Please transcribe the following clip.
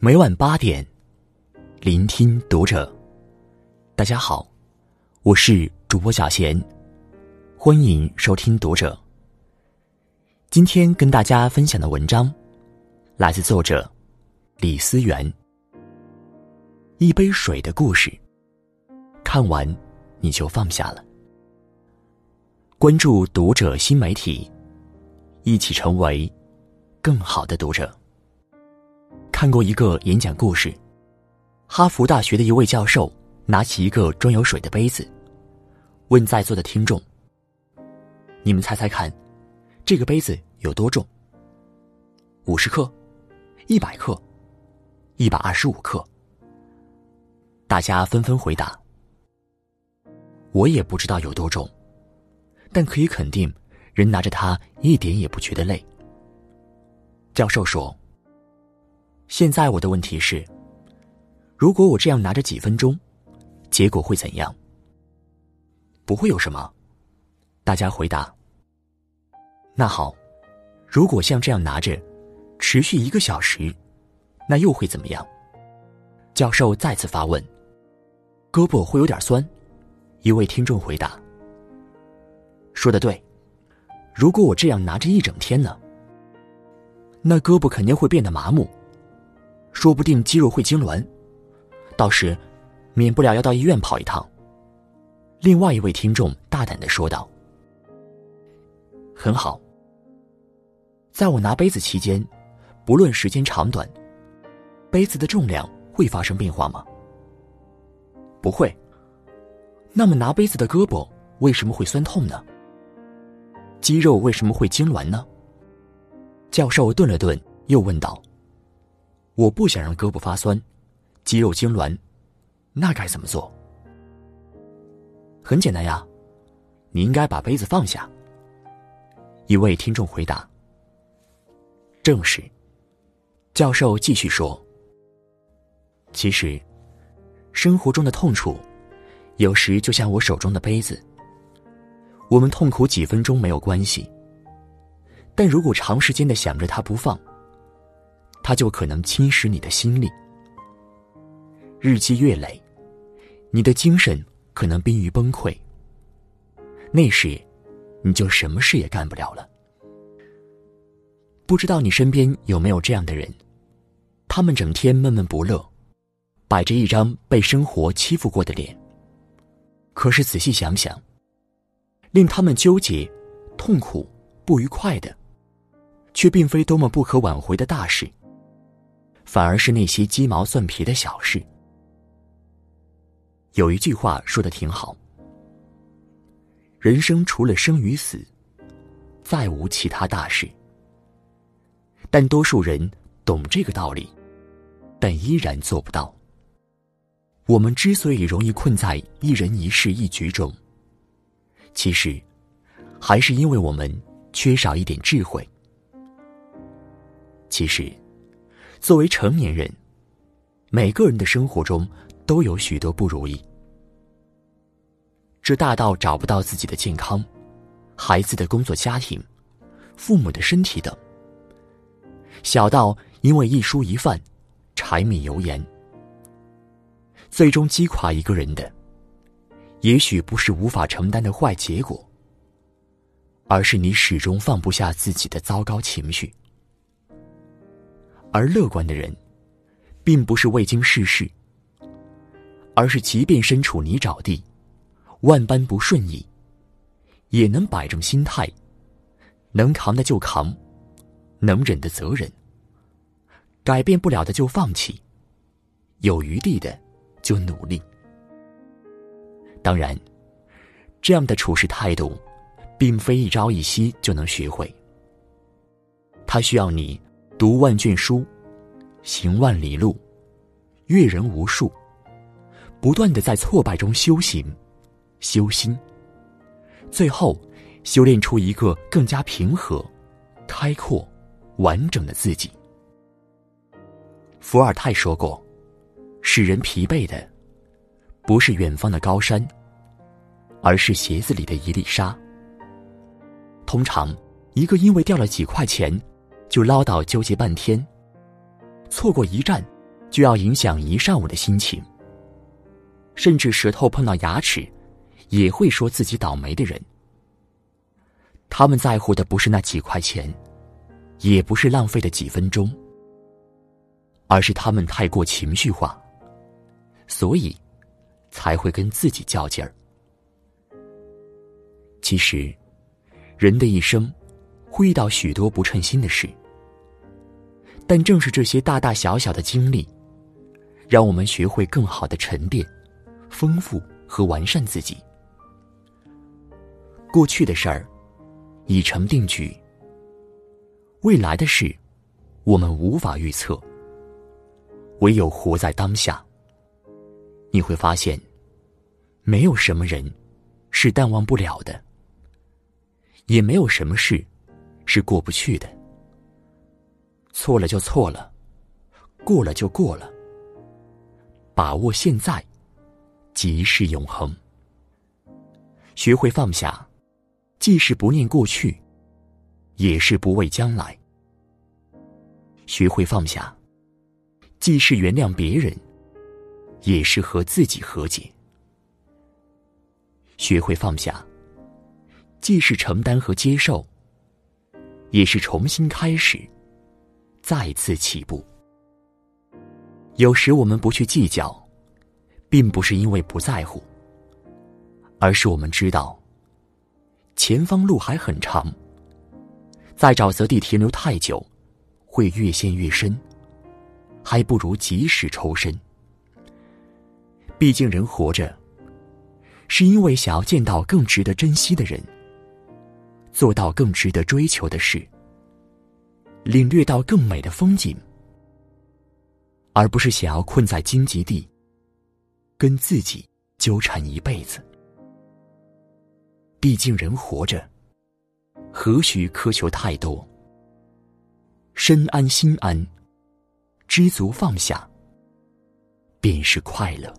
每晚八点，聆听读者。大家好，我是主播小贤，欢迎收听读者。今天跟大家分享的文章，来自作者李思源。一杯水的故事，看完你就放下了。关注读者新媒体，一起成为更好的读者。看过一个演讲故事，哈佛大学的一位教授拿起一个装有水的杯子，问在座的听众：“你们猜猜看，这个杯子有多重？五十克、一百克、一百二十五克？”大家纷纷回答：“我也不知道有多重，但可以肯定，人拿着它一点也不觉得累。”教授说。现在我的问题是：如果我这样拿着几分钟，结果会怎样？不会有什么。大家回答。那好，如果像这样拿着，持续一个小时，那又会怎么样？教授再次发问。胳膊会有点酸。一位听众回答。说的对。如果我这样拿着一整天呢？那胳膊肯定会变得麻木。说不定肌肉会痉挛，到时免不了要到医院跑一趟。另外一位听众大胆的说道：“很好，在我拿杯子期间，不论时间长短，杯子的重量会发生变化吗？不会。那么拿杯子的胳膊为什么会酸痛呢？肌肉为什么会痉挛呢？”教授顿了顿，又问道。我不想让胳膊发酸，肌肉痉挛，那该怎么做？很简单呀，你应该把杯子放下。一位听众回答。正是。教授继续说：“其实，生活中的痛楚，有时就像我手中的杯子。我们痛苦几分钟没有关系，但如果长时间的想着它不放。”它就可能侵蚀你的心力，日积月累，你的精神可能濒于崩溃。那时，你就什么事也干不了了。不知道你身边有没有这样的人？他们整天闷闷不乐，摆着一张被生活欺负过的脸。可是仔细想想，令他们纠结、痛苦、不愉快的，却并非多么不可挽回的大事。反而是那些鸡毛蒜皮的小事。有一句话说的挺好：“人生除了生与死，再无其他大事。”但多数人懂这个道理，但依然做不到。我们之所以容易困在一人一事一局中，其实还是因为我们缺少一点智慧。其实。作为成年人，每个人的生活中都有许多不如意。这大到找不到自己的健康、孩子的工作、家庭、父母的身体等；小到因为一蔬一饭、柴米油盐，最终击垮一个人的，也许不是无法承担的坏结果，而是你始终放不下自己的糟糕情绪。而乐观的人，并不是未经世事，而是即便身处泥沼地，万般不顺意，也能摆正心态，能扛的就扛，能忍的则忍，改变不了的就放弃，有余地的就努力。当然，这样的处事态度，并非一朝一夕就能学会，它需要你。读万卷书，行万里路，阅人无数，不断的在挫败中修行、修心，最后修炼出一个更加平和、开阔、完整的自己。伏尔泰说过：“使人疲惫的，不是远方的高山，而是鞋子里的一粒沙。”通常，一个因为掉了几块钱。就唠叨纠结半天，错过一站，就要影响一上午的心情。甚至舌头碰到牙齿，也会说自己倒霉的人。他们在乎的不是那几块钱，也不是浪费的几分钟，而是他们太过情绪化，所以才会跟自己较劲儿。其实，人的一生会遇到许多不称心的事，但正是这些大大小小的经历，让我们学会更好的沉淀。丰富和完善自己。过去的事儿已成定局，未来的事我们无法预测。唯有活在当下，你会发现，没有什么人是淡忘不了的，也没有什么事是过不去的。错了就错了，过了就过了。把握现在。即是永恒。学会放下，既是不念过去，也是不畏将来。学会放下，既是原谅别人，也是和自己和解。学会放下，既是承担和接受，也是重新开始，再次起步。有时我们不去计较。并不是因为不在乎，而是我们知道，前方路还很长。在沼泽地停留太久，会越陷越深，还不如及时抽身。毕竟人活着，是因为想要见到更值得珍惜的人，做到更值得追求的事，领略到更美的风景，而不是想要困在荆棘地。跟自己纠缠一辈子，毕竟人活着，何须苛求太多？身安心安，知足放下，便是快乐。